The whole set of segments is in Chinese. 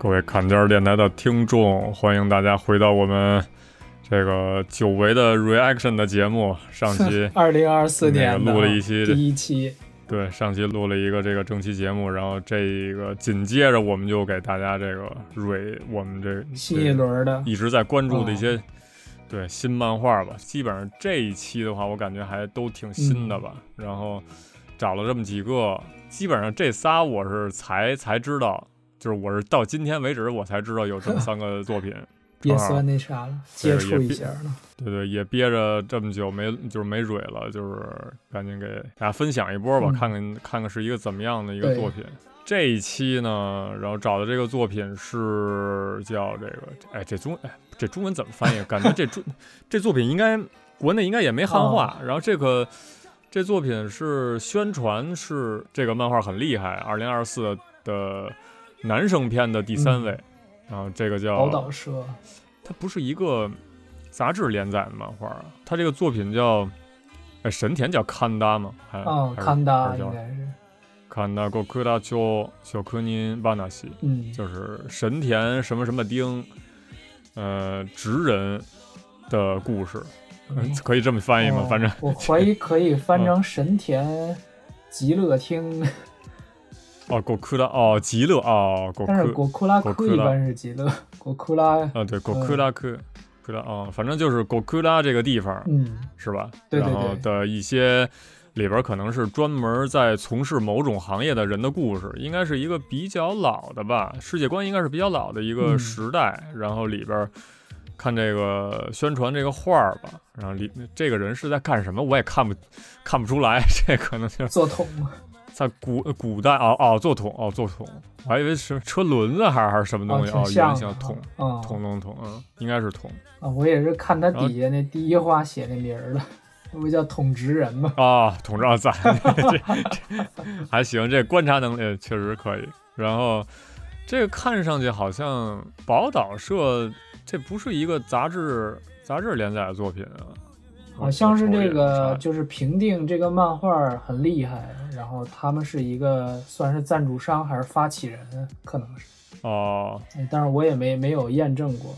各位坎肩儿电台的听众，欢迎大家回到我们这个久违的 reaction 的节目。上期 二零二四年的录了一期第一期，对上期录了一个这个正期节目，然后这一个紧接着我们就给大家这个蕊我们这新一轮的一直在关注的一些、哦对新漫画吧。基本上这一期的话，我感觉还都挺新的吧。嗯然后找了这么几个，基本上这仨我是才才知道，就是我是到今天为止我才知道有这么三个作品。别正好算那啥了，接触一下了。对对，也憋着这么久没就是没蕊了，就是赶紧给大家分享一波吧，嗯看看看看是一个怎么样的一个作品。这一期呢，然后找的这个作品是叫这个，哎，这中哎这中文怎么翻译？感觉这中 这作品应该国内应该也没汉化。然后这个这作品是宣传是这个漫画很厉害，二零二四的男生篇的第三位。然后这个叫宝岛社，它不是一个杂志连载的漫画啊，它这个作品叫，哎，神田叫勘达吗？还哦，还是康达还是叫应该是，勘达ゴクダ町小科尼巴纳西，嗯，就是神田什么什么町，呃，职人的故事，嗯可以这么翻译吗？哦反正我怀疑可以翻成神田极乐厅， 哦，ゴクダ哦，极乐哦，ゴ但是ク果库拉果库拉库一般是极乐，果库拉，啊，对，ゴクダク，クダ哦，反正就是ゴクダ这个地方，嗯，是吧？对对然后对的一些里边可能是专门在从事某种行业的人的故事，应该是一个比较老的吧，世界观应该是比较老的一个嗯时代。然后里边看这个宣传这个画儿吧，然后里这个人是在干什么，我也看不看不出来，这可能就是做桶， 在古古代哦哦做桶哦做桶，我还以为是车轮子还是还是什么东西哦，挺像的原像桶啊桶桶桶，嗯，应该是桶。啊，我也是看他底下那第一话写那名儿了，那不叫统职人吗？啊，统治赞，这这还行，这观察能力确实可以。然后这个看上去好像宝岛社，这不是一个杂志杂志连载的作品啊，好像是这个就是评定这个漫画很厉害，然后他们是一个算是赞助商还是发起人，可能是，哦，哎但是我也没没有验证过，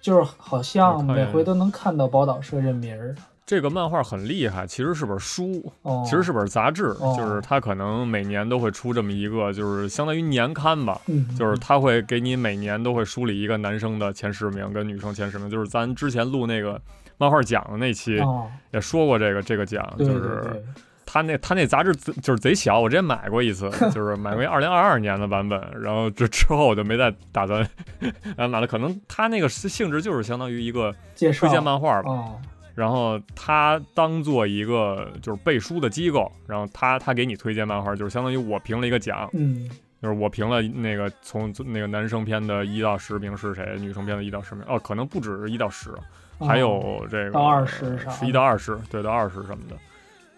就是好像每回都能看到宝岛社这名儿。这个漫画很厉害，其实是本书，哦，其实是本杂志，哦就是它可能每年都会出这么一个，就是相当于年刊吧。嗯，就是他会给你每年都会梳理一个男生的前十名跟女生前十名，就是咱之前录那个漫画奖的那期哦，也说过这个这个奖，就是，他那他那杂志就是贼小，我之前买过一次，就是买过二零二二年的版本，然后这之后我就没再打算 啊买了。可能他那个性质就是相当于一个推荐漫画吧，哦，然后他当做一个就是背书的机构，然后他他给你推荐漫画，就是相当于我评了一个奖，嗯，就是我评了那个从那个男生篇的一到十名是谁，女生篇的一到十名，哦，可能不止一到十，还哦有这个到20啥十一到二十，对，到二十什么的。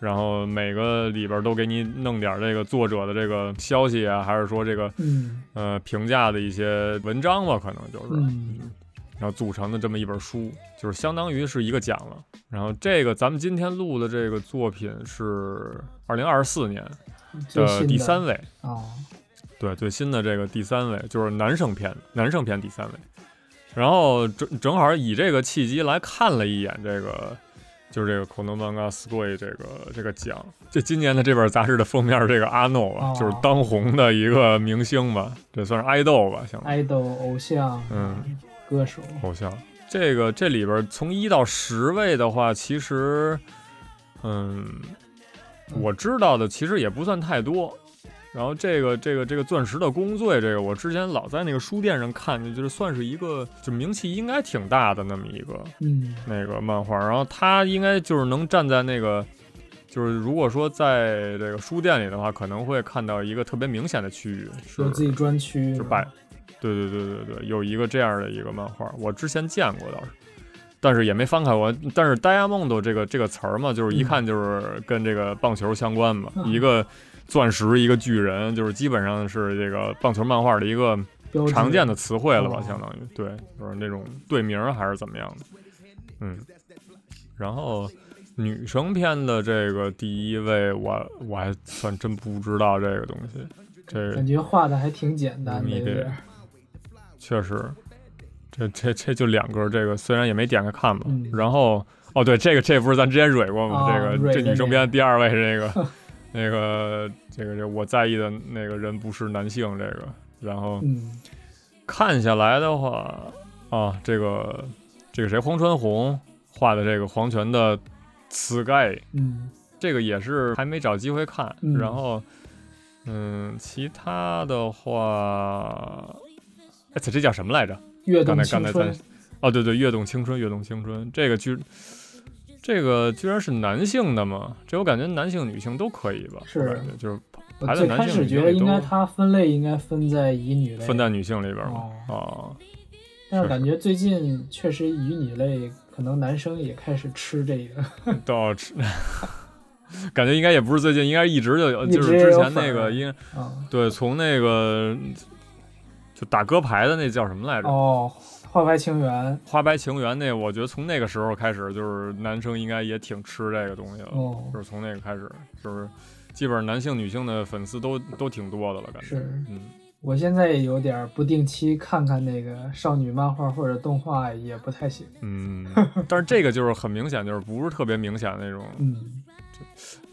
然后每个里边都给你弄点这个作者的这个消息啊，还是说这个嗯呃评价的一些文章吧，可能就是，嗯然后组成的这么一本书，就是相当于是一个奖了。然后这个咱们今天录的这个作品是二零二四年的第三位，哦，对，最新的这个第三位就是男生篇，男生篇第三位。然后正正好以这个契机来看了一眼这个，就是这个《恐龙漫画 Square》这个这个奖。这今年的这本杂志的封面，这个阿诺啊，哦就是当红的一个明星吧，这算是爱豆吧，相当于爱豆偶像，嗯，歌手，偶像。这个这里边从一到十位的话，其实，嗯，我知道的其实也不算太多。然后这个这个这个钻石的工作，这个我之前老在那个书店上看见，就是算是一个就名气应该挺大的那么一个嗯。那个漫画。然后他应该就是能站在那个，就是如果说在这个书店里的话，可能会看到一个特别明显的区域是有自己专区，就摆，对对对对对，有一个这样的一个漫画，我之前见过倒是，但是也没翻开过。但是 diamond 这个这个词儿嘛，就是一看就是跟这个棒球相关嘛，嗯。一个钻石，一个巨人，就是基本上是这个棒球漫画的一个常见的词汇了吧，哦。相当于对，就是那种队名还是怎么样的，嗯。然后女生片的这个第一位，我我还算真不知道这个东西，这感觉画的还挺简单的，确实，这这这就两个，这个虽然也没点开看吧。嗯。然后哦，对，这个这不是咱之前蕊过吗？啊这个这女生篇第二位是这个 那个这个这个我在意的那个人不是男性，这个。然后嗯。看下来的话啊，这个这个谁黄川红画的这个黄泉的词盖，嗯。这个也是还没找机会看。嗯然后嗯，其他的话，哎，这这叫什么来着？跃动刚才青春。刚才咱，哦，对对，跃动青春，跃动青春，这个居，这个居然是男性的吗？这我感觉男性、女性都可以吧？是我感觉就是我排在男性、最开始觉得应该都它分类应该分在乙女类，分在女性里边嘛。哦哦，但是是感觉最近确实乙女类可能男生也开始吃这个，都要吃。感觉应该也不是最近，应该一直就有，就是之前那个应啊对，从那个就打歌牌的那叫什么来着？哦，花白情缘花白情缘那，我觉得从那个时候开始，就是男生应该也挺吃这个东西了。哦就是从那个开始，就是基本上男性、女性的粉丝都都挺多的了，感觉。是。嗯，我现在也有点儿不定期看看那个少女漫画或者动画也不太行。嗯，但是这个就是很明显，就是不是特别明显的那种。嗯，这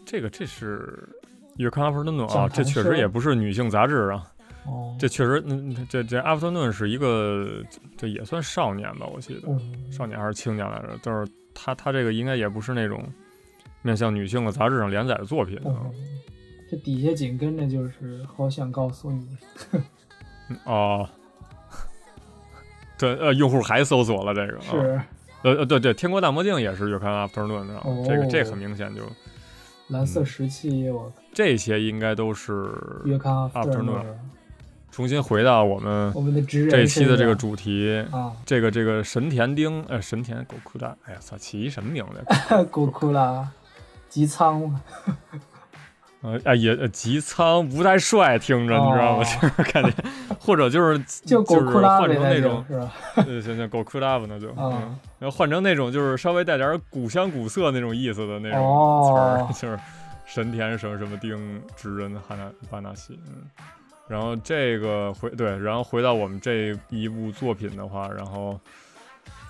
这个这是月刊 Afternoon 啊，这确实也不是女性杂志啊，哦，这确实，嗯，这这 Afternoon 是一个，这也算少年吧，我记得嗯少年还是青年来着，但是他他这个应该也不是那种面向女性的杂志上连载的作品啊。嗯，这底下紧跟着就是好想告诉你，嗯哦，对，呃，用户还搜索了这个，啊、是。呃呃，对对，天国大魔镜也是月刊 Afternoon 的，哦这个这很明显就蓝色时期，我这些应该都是月刊 Afternoon 重新回到我们我们的职人这一期的这个主题，啊，这个这个神田丁，呃，神田狗裤蛋，哎呀，操，起一什么名字呀？古库拉吉仓，呃，哎也呃吉仓不太帅，听着你知道吗？哦 就是感觉，或者就是就狗是库拉换成那种，就是吧？呃，行行，狗裤蛋吧，那就，然后换成那种就是稍微带点古香古色那种意思的那种哦词儿，就是神田什么什么丁直人哈纳巴纳西，嗯。然后这个回对，然后回到我们这一部作品的话，然后，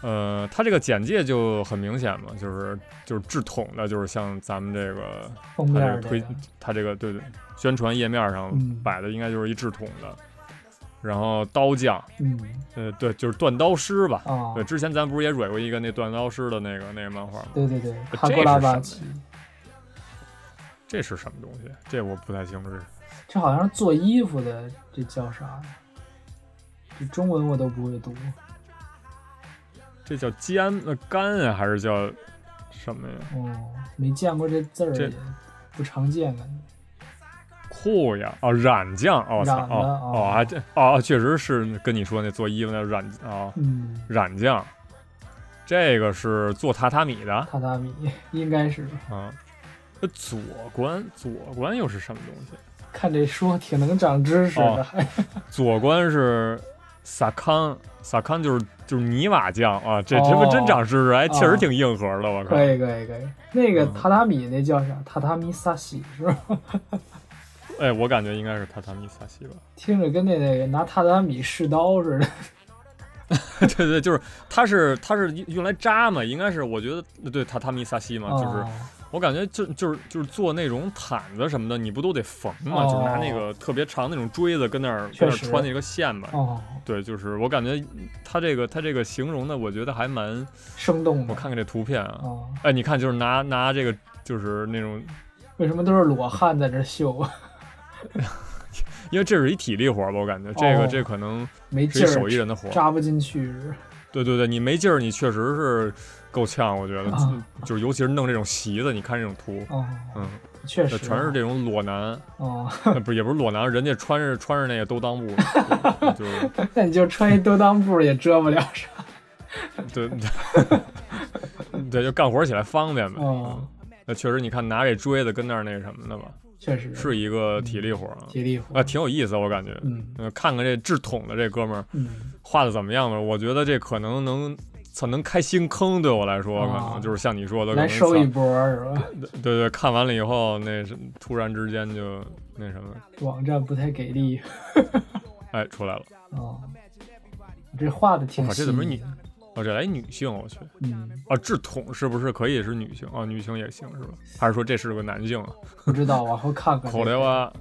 呃，它这个简介就很明显嘛，就是就是制统的，就是像咱们这个封面儿它这个推这个，它这个对对宣传页面上嗯摆的应该就是一制统的，然后刀匠，嗯呃，对，就是断刀师吧。啊，对，之前咱不是也蕊过一个那断刀师的那个那个漫画吗？对对对，这哈古拉是什么巴奇，这是什么东西？这我不太清楚。这好像是做衣服的，这叫啥？这中文我都不会读。这叫肩呃干啊，还是叫什么呀？哦，没见过这字儿，不常见感觉。裤呀，哦，染匠，哦，哦哦哦，还真哦，确实是跟你说那做衣服那染啊，嗯，染匠，这个是做榻榻米的榻榻米应该是啊。这左关，左关又是什么东西？看这书挺能长知识的，哦还 左官是萨康，萨康就是就是泥瓦匠啊，这这不哦真长知识，还确实哦挺硬核的，我靠。可以可以可以。那个嗯榻榻米那叫啥？榻榻米萨西是吧？哎，我感觉应该是榻榻米萨西吧。听着跟那那个拿榻榻米试刀似的。对对，就是它是它是用来扎嘛，应该是我觉得对榻榻米萨西嘛，就是哦我感觉就就是就是做那种毯子什么的，你不都得缝吗？哦就是拿那个特别长那种锥子跟那儿跟那儿穿那个线嘛。哦，对，就是我感觉他这个他这个形容的，我觉得还蛮，生动的。我看看这图片啊，哦，哎，你看就是拿拿这个就是那种，为什么都是裸汉在这绣？因为这是一体力活吧，我感觉这个、哦这可能没劲儿手艺，人的活。扎不进去 是？对对对，你没劲儿，你确实是够呛，我觉得，啊就是尤其是弄这种席子，你看这种图，哦，嗯，确实这全是这种裸男，不是也不是裸男，人家穿着穿着那个兜裆布，就是 那你就穿一兜裆布也遮不了啥。对对对，就干活起来方便呗。那确实，你看拿这锥子跟那儿那什么的吧，确实是一个体力活儿啊，体力活啊，挺有意思，我感觉。看看这制桶的这哥们儿嗯，画的怎么样吧？我觉得这可能能，操，能开新坑。对我来说，可啊能就是像你说的，可能来收一波是吧？对对，看完了以后，那是突然之间就那什么，网站不太给力 哎，出来了。哦。这画的挺我靠这怎么是女，哦，这来女性，我去。嗯，啊，智统是不是可以是女性？啊，女性也行是吧？还是说这是个男性啊？不知道，往后看看口个。雷哇，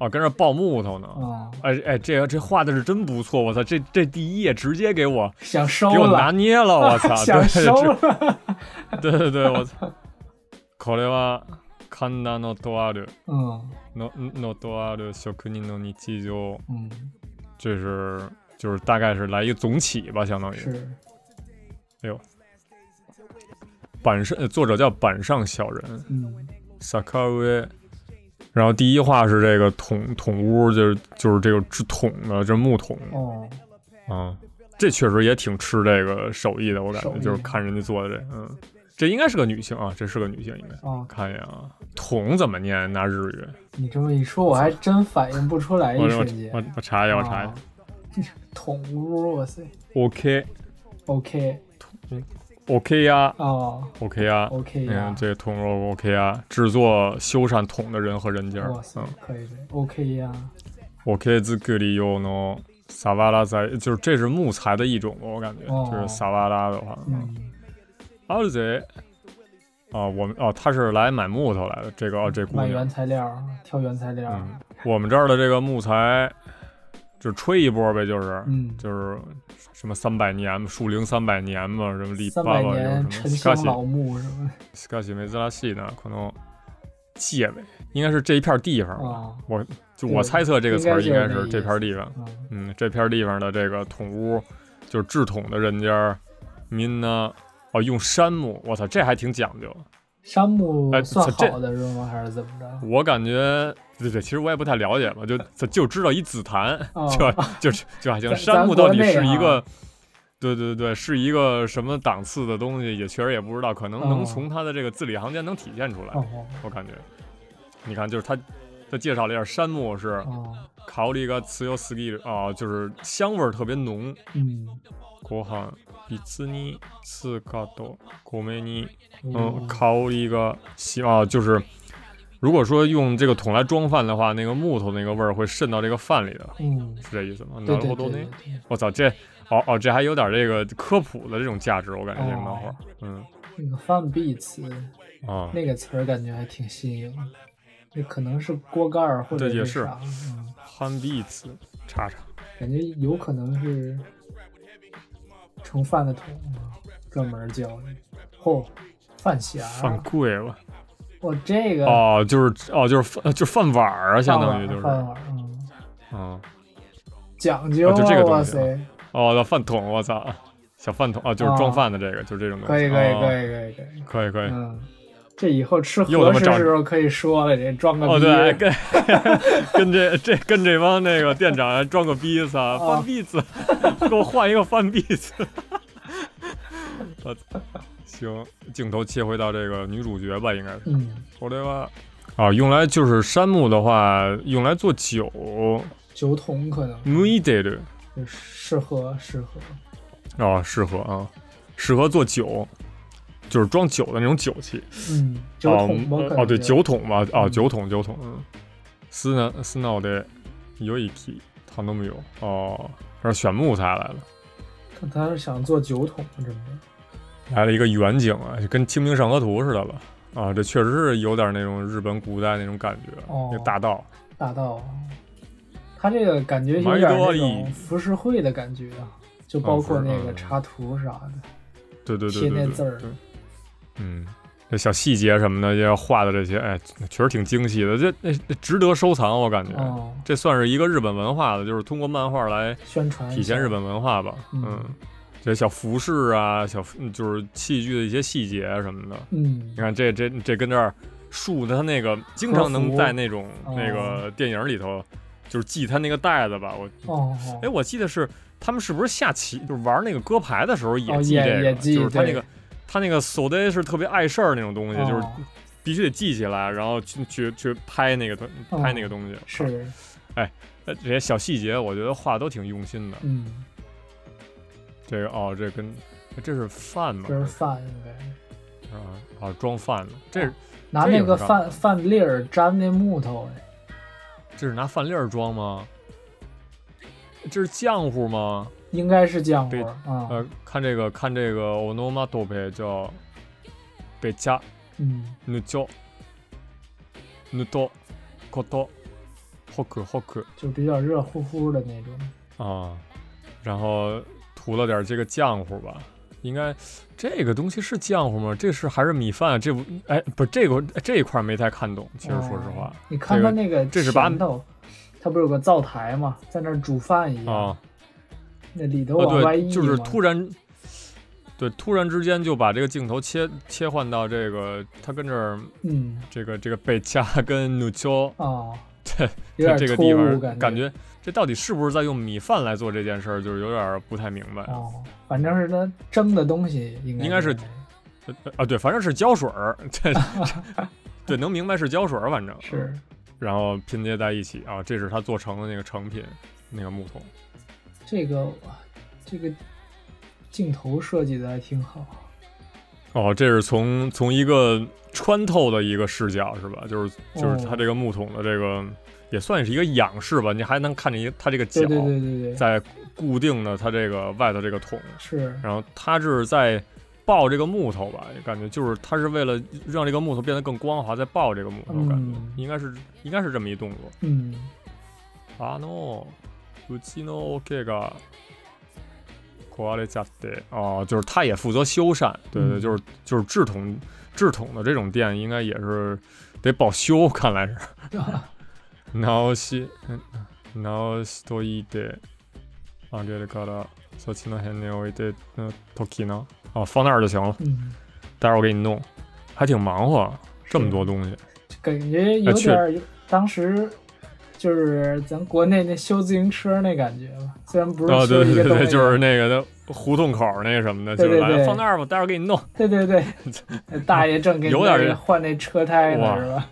哦，跟这抱木头呢。啊，哎哎，这这画的是真不错，我操，这这第一页直接给我想收给我拿了，捏了，我操，想对收这了，对对对，我操。これは神田のとある嗯ののとある職人の日常，嗯，这是就是大概是来一个总起吧，相当于是，板上呃作者叫板上小人嗯 Sakaue。 然后第一话是这个桶桶屋，就是就是这个制桶的这木桶哦，啊，这确实也挺吃这个手艺的，我感觉就是看人家做的这，嗯，这应该是个女性啊，这是个女性应该。哦，看一眼啊，桶怎么念？拿日语？你这么一说，我还真反应不出来，我我一瞬间。我我查一下，我查一啊下。桶屋，哇塞 OK，OK，OK 呀哦，OK 呀，，OK 你看呀，这个桶肉 OK 呀，制作修缮桶的人和人家，哇塞嗯，可以可以，OK 呀，，OK 作り用の萨瓦拉在，就是这是木材的一种，我感觉哦。就是萨瓦拉的话，嗯，啊这啊，我们哦，他是来买木头来的，这个哦，这姑娘。买原，材料，挑原材料，嗯，我们这儿的这个木材，就吹一波呗，就是嗯，就是什么三百年树龄三百年嘛，什么立三百爸什么年沉斯卡西香老木什么？斯卡西梅兹拉西呢，可能界呗应该是这一片地方吧。啊，我就我猜测这个词儿应应该该是这片地方，嗯，嗯，这片地方的这个桶屋就是制桶的人家，民呢哦用杉木，我操，这还挺讲究。杉木哎算这好的是吗？还是怎么着？我感觉对对，其实我也不太了解嘛，就就知道一紫檀，哦 就就就还行。咱杉木到底是一个啊，对对对，是一个什么档次的东西，也确实也不知道，可能能哦从它的这个字里行间能体现出来。哦我感觉，你看，就是他他介绍了一下，杉木是哦，考虑一个自由斯基啊，就是香味儿特别浓。嗯，ご飯別に使うと米に嗯哦烤一个西啊，就是如果说用这个桶来装饭的话，那个木头那个味儿会渗到这个饭里的，嗯，是这意思吗？对对なるほどね。对对对，我操，这哦哦，这还有点这个科普的这种价值，我感觉这个漫画哦，嗯那个饭币词啊，那个词儿感觉还挺新颖 的，那可能是锅盖儿或者对也是啥，嗯，汉币子叉叉，感觉有可能是盛饭的桶啊，专门教的。嚯、饭匣饭儿，贵了我这个哦，就是哦，就是饭就是饭碗儿啊，相当于就是饭碗儿，嗯，嗯，讲究哦就这个东西哦，那饭桶，我操，小饭桶啊，就是装饭的这个，就是这种东西，可以可以哦可以可以可以，可以可以。嗯，这以后吃又他妈长合适时候可以说了，这装个哦，逼，对，跟跟这这跟这帮那个店长还装个逼子啊，哦饭币子，给我换一个饭币子。我操，行，镜头切回到这个女主角吧，应该是。嗯，我这个啊，用来就是杉木的话，用来做酒酒桶可能向いてる就适合适合，哦，适合啊，适合做酒， 就是装酒的那种酒器。嗯，酒哦桶哦，对，酒桶吧，哦，嗯。酒桶，酒桶，嗯，斯呢斯脑袋有一批，他都没有，哦，这是选木材来了，看他是想做酒桶，真的，来了一个远景啊，就跟《清明上河图》似的了，啊，这确实是有点那种日本古代那种感觉，哦。那个大道，大道，他这个感觉有买点那种浮世绘的感觉啊，就包括那个嗯。插图啥的，对对对对对贴那字儿。对，嗯。这小细节什么的，要画的这些，哎，确实挺精细的，这那那值得收藏，我感觉。哦，这算是一个日本文化的，就是通过漫画来宣传体现日本文化吧。嗯嗯，这小服饰啊，小嗯就是器具的一些细节什么的。嗯你，看这这这跟这儿树的它那个经常能在那种哦那个电影里头，就是系它那个带子吧。我哦，哎，我记得是他们是不是下棋就是玩那个歌牌的时候也系这个，就是他那个他那个手袋是特别碍事儿那种东西，就是哦必须得记起来，然后去去去拍那个东拍那个东西。是，哎，这些小细节我觉得画都挺用心的。嗯，这个哦，这跟这是饭吗？这是饭应该是啊啊，装饭的，这是拿那个饭饭粒儿粘那木头哎，这是拿饭粒儿装吗？这是浆糊吗？应该是浆对糊儿啊，呃，看这个看这个 onomatope 叫北加嗯，ぬちょぬとことほくほく就比较热乎乎的那种。啊，然后涂了点这个浆糊吧。应该这个东西是浆糊吗？这是还是米饭？这不哎，不是这个这一块儿没太看懂。其实说实话哦，你看这个它那个这是把前头，它不是有个灶台嘛，在那儿煮饭一样，啊， 那里头哦往外对，溢就是突然，对，突然之间就把这个镜头切切换到这个他跟这儿嗯这个这个贝加 跟努丘啊，这有点突这个地方，感觉觉这到底是不是在用米饭来做这件事儿，就是有点儿不太明白。哦，反正是他蒸的东西应该应该是呃啊，对，反正是胶水儿，这 对 能明白是胶水儿，反正是然后拼接在一起啊，这是他做成的那个成品，那个木桶。这个这个镜头设计的还挺好。哦，这是从从一个穿透的一个视角是吧？就是就是它哦这个木桶的这个、也算是一个仰视吧，你还能看见一它这个脚在固定的它这个外头这个桶，是。然后它是在抱这个木头吧，感觉就是它是为了让这个木头变得更光滑，在抱这个木头，感觉、嗯。应该是应该是这么一动作。嗯。あのうちの桶が壊れちゃって哦，就是他也负责修缮，对对，嗯就是就是制桶制桶的这种店，应该也是得保修，看来是。直し直しといてあげるからそっちの辺に置いての時呢，哦，放那儿就行了，嗯，待会儿我给你弄，还挺忙活，这么多东西。感觉有啊确点儿有当时。 就是咱国内那修自行车那感觉吧，虽然不是哦，对对对就是那个的胡同口那个什么的，就是来对对对放那儿吧，待会儿给你弄。对对对，那 大爷正给你有点换那车胎呢，是吧？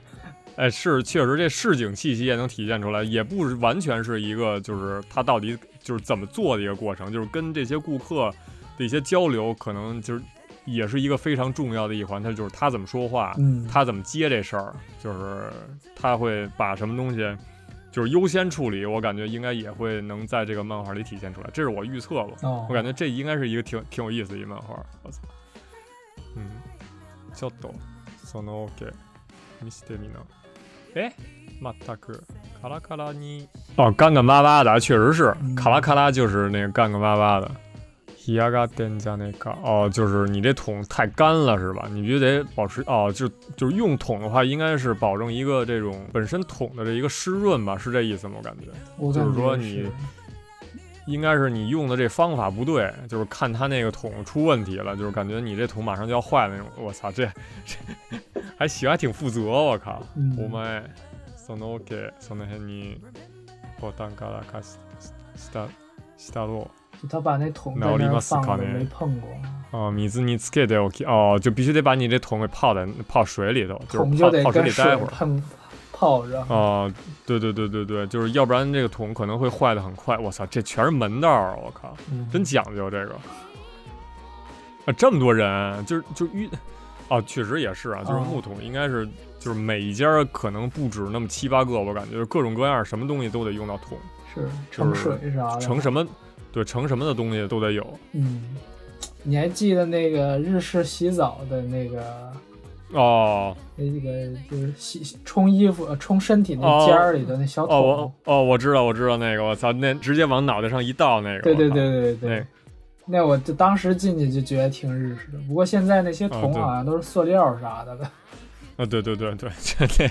哎，是确实这市井气息也能体现出来，也不是完全是一个就是他到底就是怎么做的一个过程，就是跟这些顾客的一些交流，可能就是也是一个非常重要的一环。他就是他怎么说话，嗯，他怎么接这事儿，就是他会把什么东西就是优先处理，我感觉应该也会能在这个漫画里体现出来，这是我预测吧。哦，我感觉这应该是一个挺挺有意思的一漫画。我操，嗯，ちょっとそのオ見せてみな。哎，全くカラカラに哦，干干巴巴的，确实是嗯卡拉卡拉，就是那个干干巴巴的。 冷がってんじゃねえか哦，就是你这桶太干了是吧？你必须得保持哦，就就是用桶的话，应该是保证一个这种本身桶的这一个湿润吧，是这意思吗？我感觉。我就是感觉说你应该是你用的这方法不对，就是看他那个桶出问题了，就是感觉你这桶马上就要坏了那种。我操，这这还行，还挺负责，我靠。嗯お前そのオケその辺にボタンから貸ししたしたろ 就他把那桶在治り那儿ますかね放着没碰过，哦，水につけておき哦，就必须得把你这桶给泡在泡水里头，桶就是泡泡水就得跟里待会儿。碰泡着。哦，对对对对对，就是要不然这个桶可能会坏的很快。我操，这全是门道儿，我靠。嗯真讲究这个。啊，这么多人，就是就遇，哦，确实也是啊，就是哦木桶应该是就是每一家可能不止那么七八个，我感觉就是各种各样什么东西都得用到桶，是盛就是水啥的，盛什么， 对，盛什么的东西都得有。嗯，你还记得那个日式洗澡的那个哦。那个就是洗冲衣服、呃冲身体那哦尖儿里的那小桶？哦，我哦，我知道，我知道那个，我操，那直接往脑袋上一倒那个，对对对对对。那那我就当时进去就觉得挺日式的，不过现在那些桶好像都是塑料啥的了。啊，对对对对，这这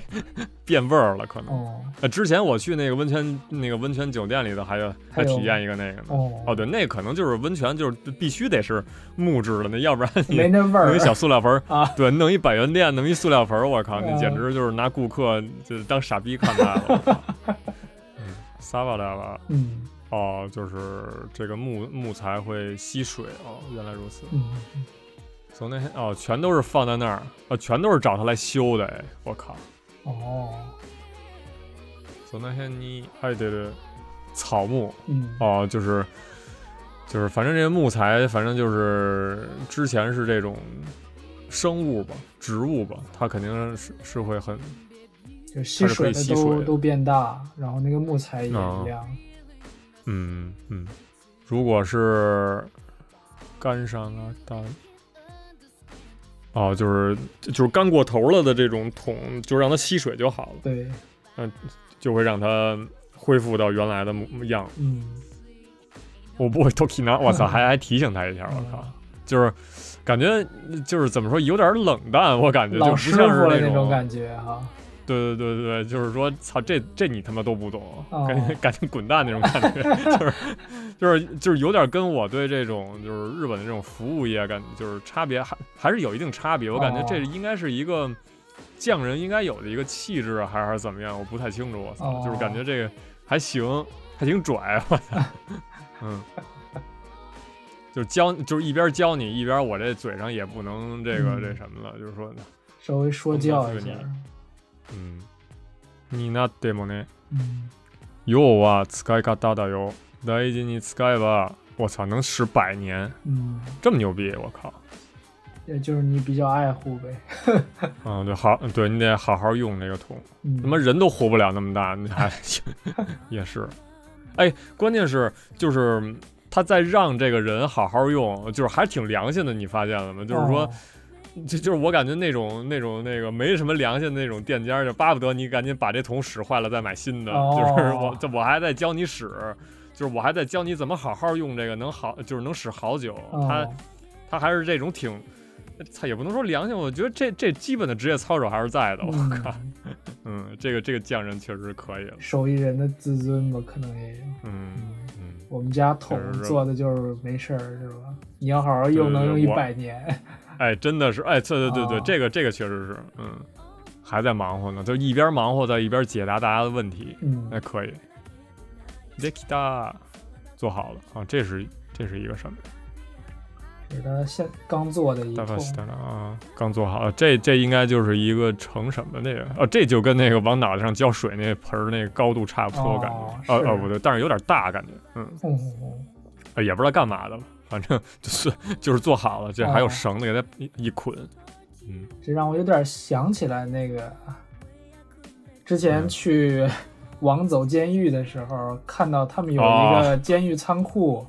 变味儿了可能。哦呃，之前我去那个温泉那个温泉酒店里头，还有还体验一个那个呢。哦哦，对，那可能就是温泉，就是必须得是木质的，那要不然你没那味儿弄一小塑料盆儿啊对，弄一百元店，弄一塑料盆儿，我靠，那嗯简直就是拿顾客就当傻逼看待了。嗯，撒巴来了。嗯哦，就是这个木木材会吸水哦，原来如此。嗯，从那天哦，全都是放在那儿，啊，全都是找他来修的，哎，我靠！哦，从那天你哎对对，草木嗯，哦，就是就是，反正这些木材，反正就是之前是这种生物吧，植物吧，它肯定是是会很就吸水的以吸水的都都变大，然后那个木材也哦一样。嗯嗯，如果是干上啊大。哦，就是就是干过头了的这种桶，就让它吸水就好了，对，嗯就会让它恢复到原来的模样。嗯，我不会 Tokina，我操，还 还提醒他一下，我靠，就是感觉就是怎么说，有点冷淡，我感觉就是那傅的那种感觉哈。对对对对，就是说，操，这这你他妈都不懂，哦。赶紧赶紧滚蛋那种感觉，就是就是就是有点跟我对这种就是日本的这种服务业感就是差别还还是有一定差别，我感觉这哦。应该是一个匠人应该有的一个气质啊，还是还是怎么样，我不太清楚，我操，就是感觉这个还行，还挺拽，我操，嗯。就是教，就是一边教你，一边我这嘴上也不能这个、嗯。这什么了，就是说，稍微说教一下。嗯，になってもね、嗯，要は使い方だよ。大事に使えば，我操，能使百年，嗯，这么牛逼，我靠！也就是你比较爱护呗。嗯，对，好，对你得好好用这个桶，嗯，他妈人都活不了那么大，你还也是。哎，关键是就是他在让这个人好好用，就是还挺良心的，你发现了吗？就是说，哦 就就是我感觉那种那种那个没什么良心的那种店家，就巴不得你赶紧把这桶使坏了再买新的。哦就是我这我还在教你使，就是我还在教你怎么好好用这个，能好就是能使好久。他哦他还是这种挺，他也不能说良心，我觉得这这基本的职业操守还是在的。我靠，嗯嗯，这个这个匠人确实可以了。手艺人的自尊吧，可能也有。嗯我们家桶做的就是没事儿，是吧？你要好好用，能用一百年。哎，真的是，哎，对对对对，哦这个这个确实是，嗯，还在忙活呢，就一边忙活在一边解答大家的问题。嗯那可以。d e k i t a 做好了啊，这是这是一个什么？是他现刚做的一桶大发。西达啊，刚做好了，这这应该就是一个盛什么那个？哦，这就跟那个往脑袋上浇水那盆儿那个高度差不多，哦感觉。哦是哦，不对，但是有点大感觉，嗯，嗯嗯嗯呃也不知道干嘛的了，反正 就是就是做好了，这还有哦。绳子给它一一捆，嗯，这让我有点想起来那个之前嗯。去 王走监狱的时候，看到他们有一哦。个监狱仓库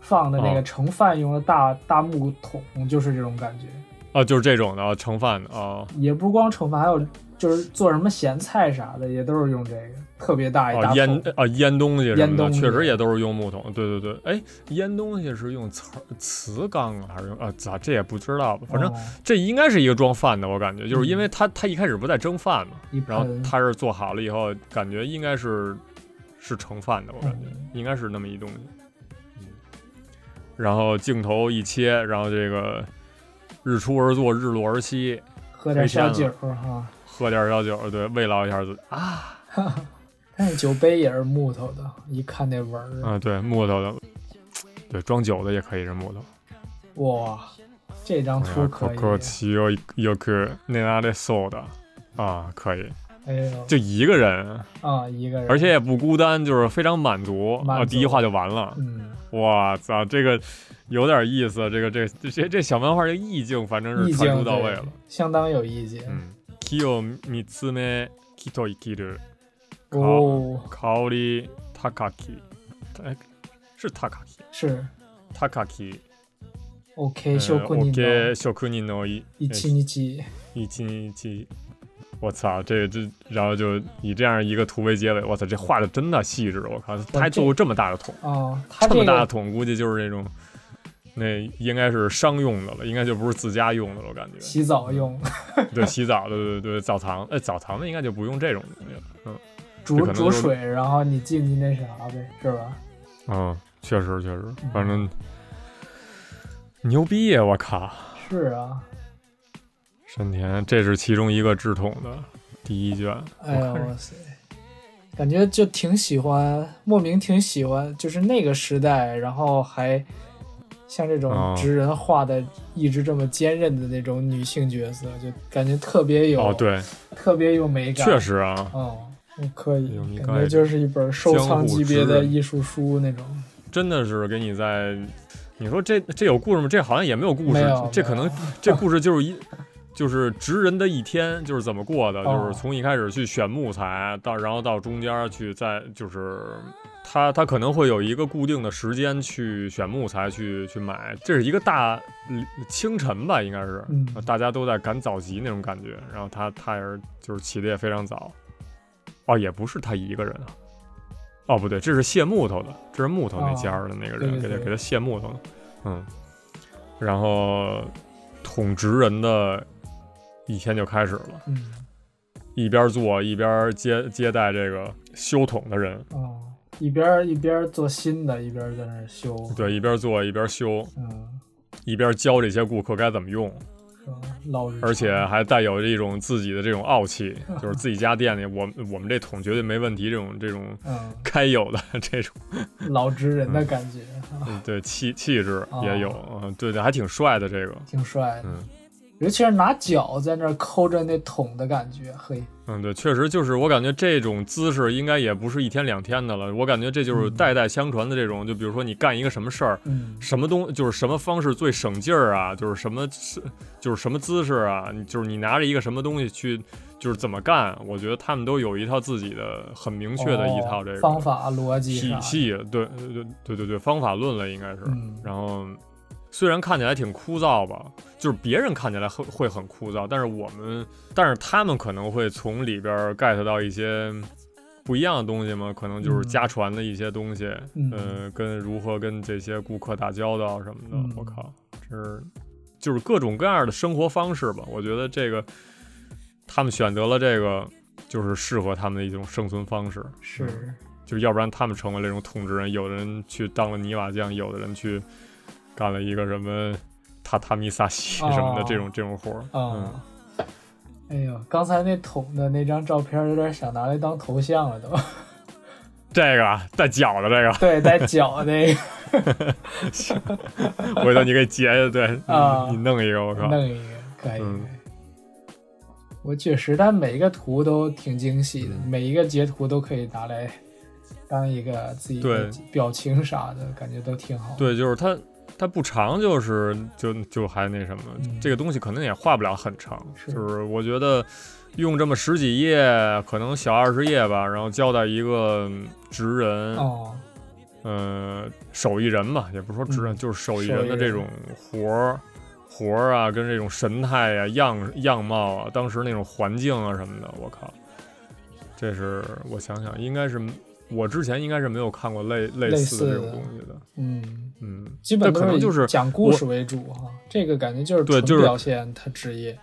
放的那个哦。盛饭用的大大木桶，就是这种感觉。啊，就是这种的，哦盛饭的，啊也不光盛饭，还有就是做什么咸菜啥的，也都是用这个特别大一大哦，腌。啊腌东西什么的，确实也都是用木桶。对对对，哎，腌东西是用瓷瓷缸啊，还是用啊？咋这也不知道吧？反正哦这应该是一个装饭的，我感觉，就是因为他他一开始不在蒸饭嘛，然后盆他是做好了以后，感觉应该是是盛饭的，我感觉嗯应该是那么一东西。嗯，然后镜头一切，然后这个日出而作，日落而息，喝点小酒儿哈，喝点小酒，对，慰劳一下自己啊。酒杯也是木头的，一看那纹儿，啊，对，木头的，对，装酒的也可以是木头。哇，这张图可以。可奇有有个那哪里搜的啊，可以，哎呦，就一个人，啊，一个人，而且也不孤单，就是非常满足啊，第一话就完了。嗯，哇操，这个有点意思，这个这这这这小漫画这意境反正是意传境对出到位了。相当有意境。嗯，木を見つめ木と生きる哦，香り高き，哎，是高き是高き。 OK，呃修库尼 OK，職人の一一七一七，一期一我操，这这，然后就以这样一个图为结尾，我操，这画的真的细致，我靠，他还做过这么大的桶，哦，他这么大的个桶，估计就是那种，那应该是商用的了，应该就不是自家用的了，我感觉。洗澡用，对，洗澡的，对对对，澡堂，哎，澡堂的应该就不用这种东西了，嗯这 煮煮水，然后你进去那啥呗，是吧？嗯，确实确实，反正牛逼呀，我靠，是啊，山田，这是其中一个制桶的第一卷，哎呀哇塞，感觉就挺喜欢，莫名挺喜欢，就是那个时代，然后还像这种哦职人画的一直这么坚韧的那种女性角色，就感觉特别有，哦，对，特别有美感。确，实啊，哦，嗯可以感觉就是一本收藏级别的艺术书那种。真的是给你在，你说这这有故事吗？这好像也没有故事，这可能这故 事就是一。就是职人的一天，就是怎么过的，哦就是从一开始去选木材，到然后到中间去再就是他他可能会有一个固定的时间去选木材去去买，这是一个大嗯清晨吧，应该是，嗯大家都在赶早集那种感觉，然后他他也是就是起的也非常早，哦，也不是他一个人啊，哦不对，这是卸木头的，这是木头那家的那个人、给他给他卸木头的，嗯，然后统职人的一天就开始了，嗯，一边做一边接接待这个修桶的人，哦，一边一边做新的，一边在那修。对，一边做一边修，嗯，一边教这些顾客该怎么用？而且还带有这种自己的这种傲气，就是自己家店里，我我们这桶绝对没问题，这种这种嗯，该有的这种，老职人的感觉，嗯，对气气质也有，对对，还挺帅的这个，挺帅的。嗯尤其是拿脚在那儿抠着那桶的感觉，嘿，嗯，对，确实就是我感觉这种姿势应该也不是一天两天的了，我感觉这就是嗯代代相传的这种，就比如说你干一个什么事儿，嗯，什么东就是什么方式最省劲儿啊，就是什么是就是什么姿势啊，就是你拿着一个什么东西去就是怎么干，我觉得他们都有一套自己的很明确的一套这个哦方法逻辑，体系，对对对对对方法论了应该是。嗯，然后虽然看起来挺枯燥吧，就是别人看起来会会很枯燥，但是我们但是他们可能会从里边儿 get 到一些。不一样的东西嘛，可能就是嗯家传的一些东西，嗯呃，跟如何跟这些顾客打交道什么的，嗯我靠，这是就是各种各样的生活方式吧。我觉得这个他们选择了这个，就是适合他们的一种生存方式。是，就是要不然他们成为了这种统治人，有的人去当了泥瓦匠，有的人去干了一个什么榻榻米萨西什么的、哦这种这种活儿。嗯，啊。哎呦，刚才那桶的那张照片有点想拿来当头像了都。这个啊带脚的这个，对，带脚那个，回头你给截下，对，你啊你弄一个，我靠，弄一个可以。我确实，但每一个图都挺精细的，嗯每一个截图都可以拿来当一个自己的对表情啥的，感觉都挺好。，对，就是它它不长，就是就就还那什么，嗯这个东西可能也画不了很长，是就是我觉得用这么十几页，可能小二十页吧，然后交代一个职人，哦，呃，手艺人吧，也不是说职人，嗯就是手艺人人的这种活儿。活儿啊，跟这种神态呀、样样貌啊，当时那种环境啊什么的，我靠，这是我想想，应该是我之前应该是没有看过类类类似的这种东西的，嗯，嗯，基本可能就是讲故事为主哈。这个感觉就是对就是表现他职业。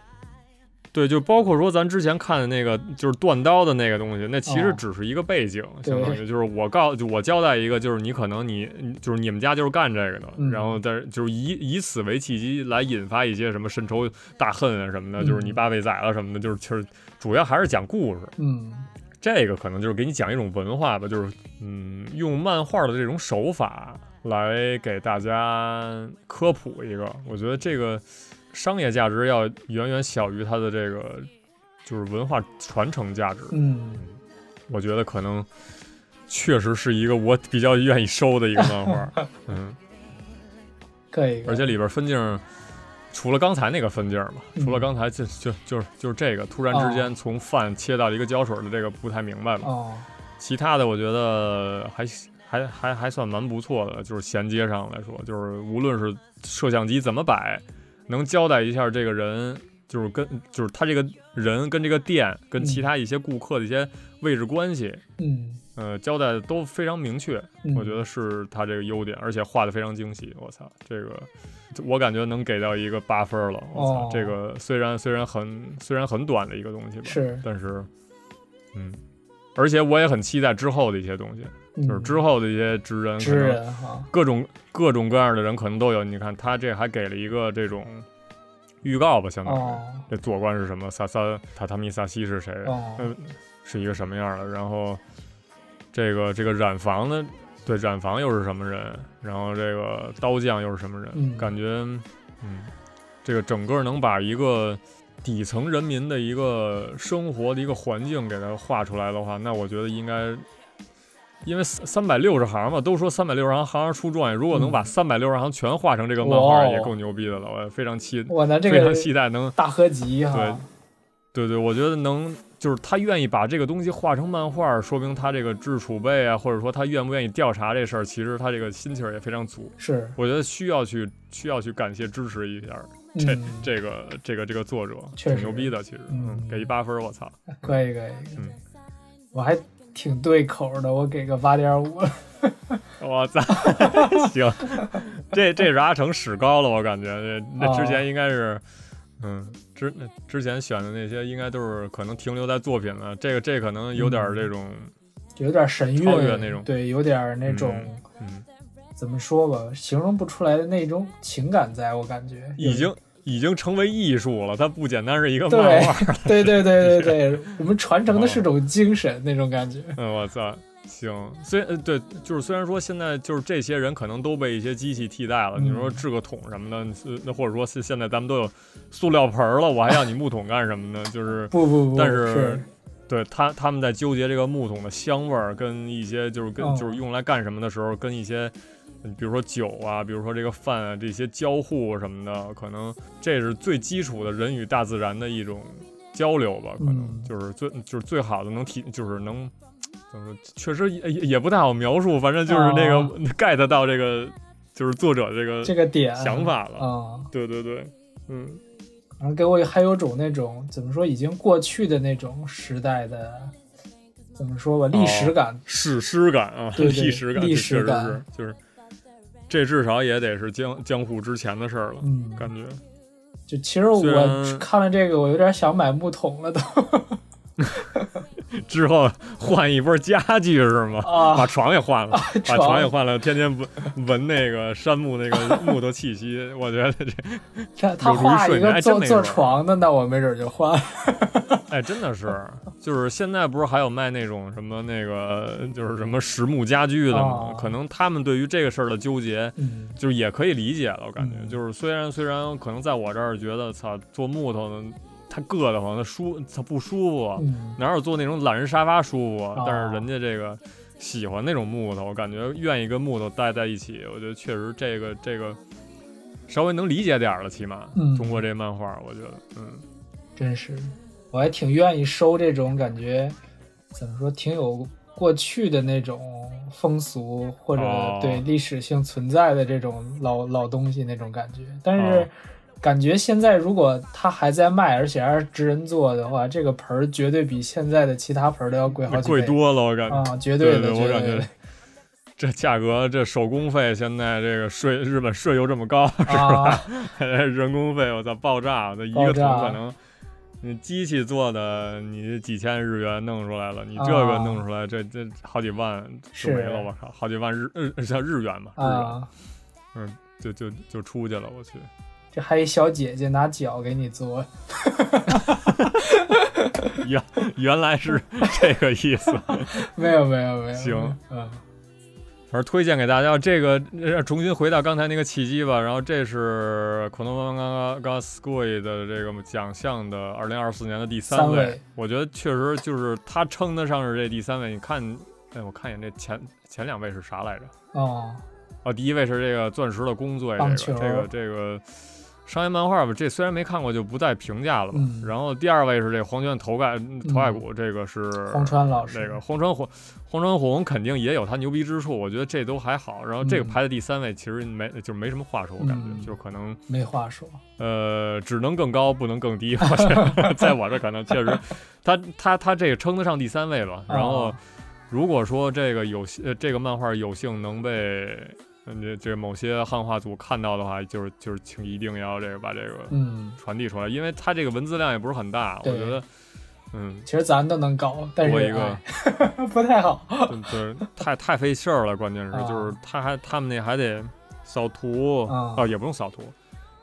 对，就包括说咱之前看的那个，就是断刀的那个东西，那其实哦只是一个背景，对相当于就是我告，就我交代一个，就是你可能你你就是你们家就是干这个的，嗯然后但是就是以以此为契机来引发一些什么深仇大恨啊什么的，就是你嗯爸被宰了什么的，就是其实主要还是讲故事，嗯这个可能就是给你讲一种文化吧，就是嗯，用漫画的这种手法来给大家科普一个，我觉得这个商业价值要远远小于它的这个就是文化传承价值。嗯，我觉得可能确实是一个我比较愿意收的一个漫画，嗯，可以。而且里边分镜。除了刚才那个分镜嘛，嗯。除了刚才就就就是就是这个，突然之间从饭切到了一个胶水的这个不太明白嘛，哦，其他的我觉得还还还还算蛮不错的，就是衔接上来说，就是无论是摄像机怎么摆，能交代一下这个人，就是跟就是他这个人跟这个店跟其他一些顾客的一些位置关系，嗯，呃，交代的都非常明确，嗯我觉得是他这个优点，而且画的非常精细。我操，这个我感觉能给到一个八分了。我操，哦这个虽然虽然很虽然很短的一个东西吧，是但是嗯，而且我也很期待之后的一些东西。就是之后的一些职人，嗯职人哈，各种各种各样的人可能都有。你看他这还给了一个这种预告吧，相当于、哦这左官是什么，萨萨榻榻米萨西是谁，哦，嗯，是一个什么样的。然后这个这个染房的对染房又是什么人，然后这个刀匠又是什么人，嗯感觉嗯，这个整个能把一个底层人民的一个生活的一个环境给它画出来的话，那我觉得应该。因为三三百六十行嘛，都说三百六十行，行行出状元。如果能把嗯三百六十行全画成这个漫画，也够牛逼的了。我也非常期，我那这非常期待能大合集哈，对对对，我觉得能就是他愿意把这个东西画成漫画，说明他这个知识储备啊，或者说他愿不愿意调查这事儿，其实他这个心气儿也非常足。是我觉得需要去需要去感谢支持一下这、嗯，这个这个这个作者，确实挺牛逼的。其实，嗯给一八分，我操！可以可以，嗯我还挺对口的，我给个八点五。我操，行，这这是阿成史高了，我感觉这那之前应该是，嗯，之之前选的那些应该都是可能停留在作品了，这个这可能有点儿这种，有点神韵那种对，有点那种、嗯，怎么说吧，形容不出来的那种情感在，我感觉已经已经成为艺术了，它不简单是一个漫画。对对对对对，我们传承的是种精神那种感觉。嗯，我操，行，虽呃对，就是虽然说现在就是这些人可能都被一些机器替代了，你说嗯制个桶什么的，呃那或者说是现在咱们都有塑料盆儿了，我还要你木桶干什么呢？就是不 不不，但是是对他他们在纠结这个木桶的香味儿，跟一些就是跟、哦就是用来干什么的时候，跟一些。嗯比如说酒啊，比如说这个饭啊，这些交互什么的，可能这是最基础的人与大自然的一种交流吧，可能嗯就是最就是最好的能体就是能怎么说，确实也也也不太好描述，反正就是那个、哦 get 到这个就是作者这个这个点想法了。啊，对对对，嗯，然后给我还有种那种怎么说，已经过去的那种时代的。怎么说吧，历史感，史诗感啊，对对历史感，历史感是就是这至少也得是江江户之前的事儿了，嗯，感觉。就其实我看了这个，我有点想买木桶了都 之后换一波家具是吗？把啊，床也换了，把床床也换了，天天闻闻那个杉木那个木头气息，我觉得这他他有助于画一个做做床的，那我没准就换。哎，真的是，就是现在不是还有卖那种什么那个就是什么实木家具的吗？哦可能他们对于这个事儿的纠结，嗯，就是也可以理解了。我感觉，嗯就是虽然虽然可能在我这儿觉得，操，做木头的它硌得慌，他舒他不舒服，嗯哪有坐那种懒人沙发舒服啊？哦但是人家这个喜欢那种木头，我感觉愿意跟木头待在一起，我觉得确实这个这个稍微能理解点儿了，起码、嗯通过这漫画，我觉得，嗯。真是，我还挺愿意收这种感觉，怎么说，挺有过去的那种风俗或者哦对历史性存在的这种老老东西那种感觉。但哦是感觉现在如果它还在卖，而且还是直人做的话，这个盆儿绝对比现在的其他盆儿都要贵好几倍。贵多了，我感觉。啊，绝的，对的我感觉这价格，这手工费现在这个税，日本税又这么高，是吧？啊，人工费我操爆炸，那一个桶可能你机器做的，你几千日元弄出来了，你这个啊弄出来，这这好几万就是没了，我靠，好几万日日像日元吧，日元，啊，嗯，就就就出去了，我去。这还一小姐姐拿脚给你做，原原来是这个意思。没有没有没有，行，嗯反正推荐给大家这个，呃重新回到刚才那个契机吧。然后这是可能刚刚刚 s c o y 的这个奖项的二零二四年的第三位，三位我觉得确实就是他称得上是这第三位。你看，哎，我看一眼这前前两位是啥来着？哦，哦，第一位是这个钻石的工作，这个这个这个商业漫画吧，这虽然没看过，就不再评价了吧。嗯然后第二位是这黄泉头盖头盖骨，这个是黄川老师这个黄川红，黄川红肯定也有他牛逼之处，我觉得这都还好。然后这个嗯排在第三位，其实没就是没什么话说，我感觉、嗯就可能没话说，呃只能更高，不能更低。我觉得 在我这可能确实，他他他这个称得上第三位吧。然后啊如果说这个有呃这个漫画有幸能被嗯这这某些汉化组看到的话，就是就是请一定要这个把这个嗯，传递出来，因为它这个文字量也不是很大，我觉得嗯。其实咱都能搞，但是我一个哎 不太好，就就是太太费事儿了，关键是啊。就是他还他们那还得扫图啊。哦，也不用扫图，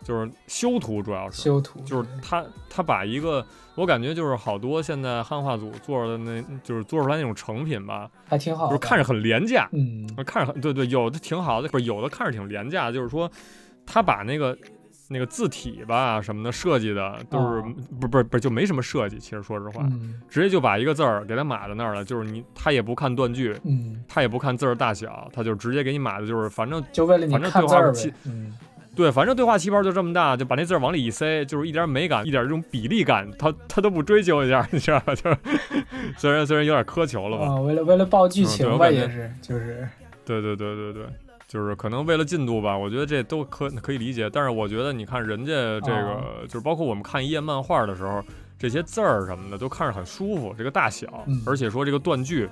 就是修图，主要是修图就是他他把一个我感觉就是好多现在汉化组做的那，就是做出来那种成品吧，还挺好，就是看着很廉价，嗯看着很对对，有的挺好的，不是有的看着挺廉价，就是说他把那个那个字体吧什么的设计的都是、哦不不是不是就没什么设计，其实说实话，嗯直接就把一个字儿给它码在那儿了，就是你他也不看断句，嗯，他也不看字儿大小，他就直接给你码的就是反正就为了你反正看字儿是呗，嗯对，反正对话气泡就这么大，就把那字儿往里一塞，就是一点美感，一点这种比例感，他他都不追求一下，你知道吧？就是虽然虽然有点苛求了吧，啊，为了为了报剧情吧，也是就是对对对对对，就是可能为了进度吧，我觉得这都可可以理解。但是我觉得你看人家这个，哦就是包括我们看一页漫画的时候，这些字儿什么的都看着很舒服，这个大小，嗯而且说这个断句，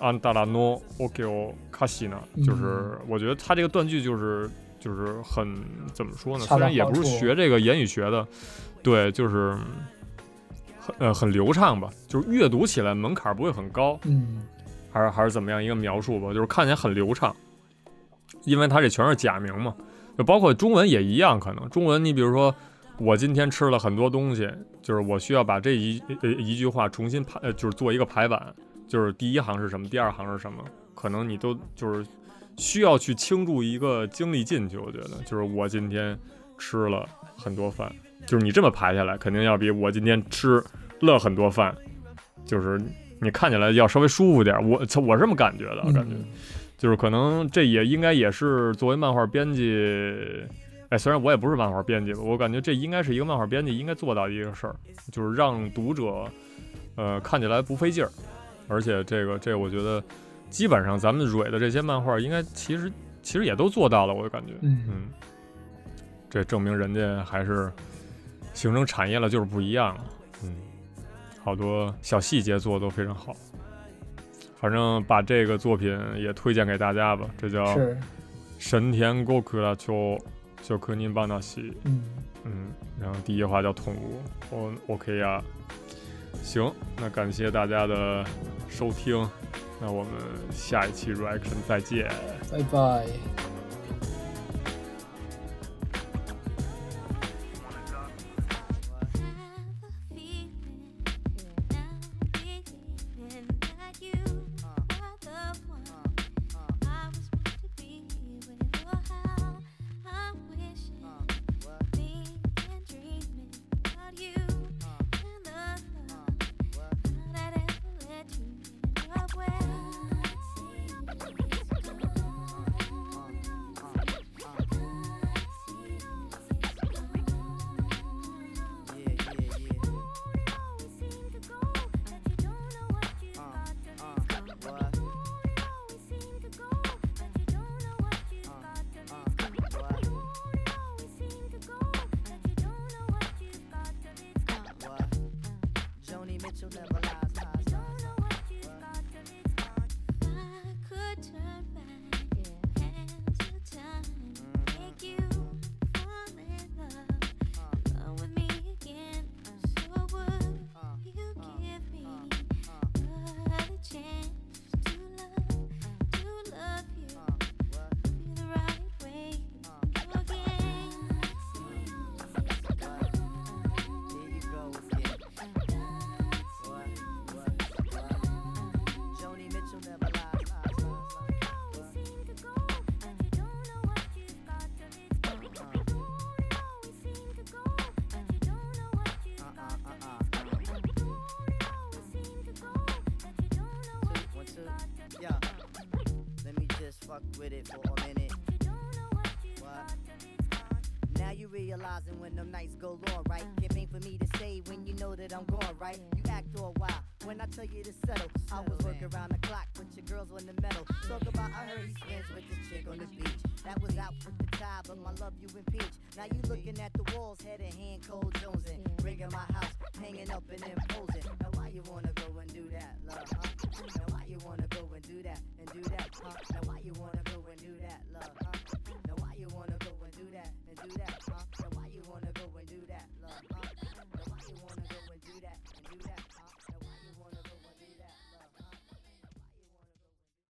安达拉诺 OK 哦卡西呢，嗯就是我觉得他这个断句就是就是很怎么说呢？虽然也不是学这个言语学的，对，就是很呃很流畅吧，就是阅读起来门槛不会很高。嗯还是还是怎么样一个描述吧，就是看起来很流畅，因为它这全是假名嘛，就包括中文也一样，可能中文你比如说我今天吃了很多东西，就是我需要把这一呃一句话重新排，呃就是做一个排版，就是第一行是什么，第二行是什么，可能你都就是需要去倾注一个精力进去，我觉得就是我今天吃了很多饭，就是你这么排下来，肯定要比我今天吃了很多饭，就是你看起来要稍微舒服点儿。我我是这么感觉的，我感觉、嗯就是可能这也应该也是作为漫画编辑，哎，虽然我也不是漫画编辑吧，我感觉这应该是一个漫画编辑应该做到的一个事儿，就是让读者呃看起来不费劲儿，而且这个这个我觉得基本上咱们蕊的这些漫画应该其实其实也都做到了，我感觉，嗯。嗯，这证明人家还是形成产业了，就是不一样了。嗯，好多小细节做的都非常好。反正把这个作品也推荐给大家吧，这叫神田沟克拉丘就科尼巴纳西，嗯。嗯，然后第一话叫痛苦，我 OK 呀、行，那感谢大家的收听，那我们下一期 reaction 再见。拜拜。With it for a minute. What? Now you realizing when them nights go long, right? Can't wait for me to say when you know that I'm gone, right? You act all wild when I tell you to settle. I was working around the clock, but your girls on the metal. Talk about I heard he's friends with the chick on the beach. That was out with the tide, but my love you impeach. Now you looking at the walls, head and hand, cold Jonesing. Rigging my house, hanging up and imposing. Now why you wanna go and do that, love, huh? Now why you wanna go and do that and do that, huh? Now why you wanna you wanna go and do that and do that, huh? And why you wanna go and do that, love?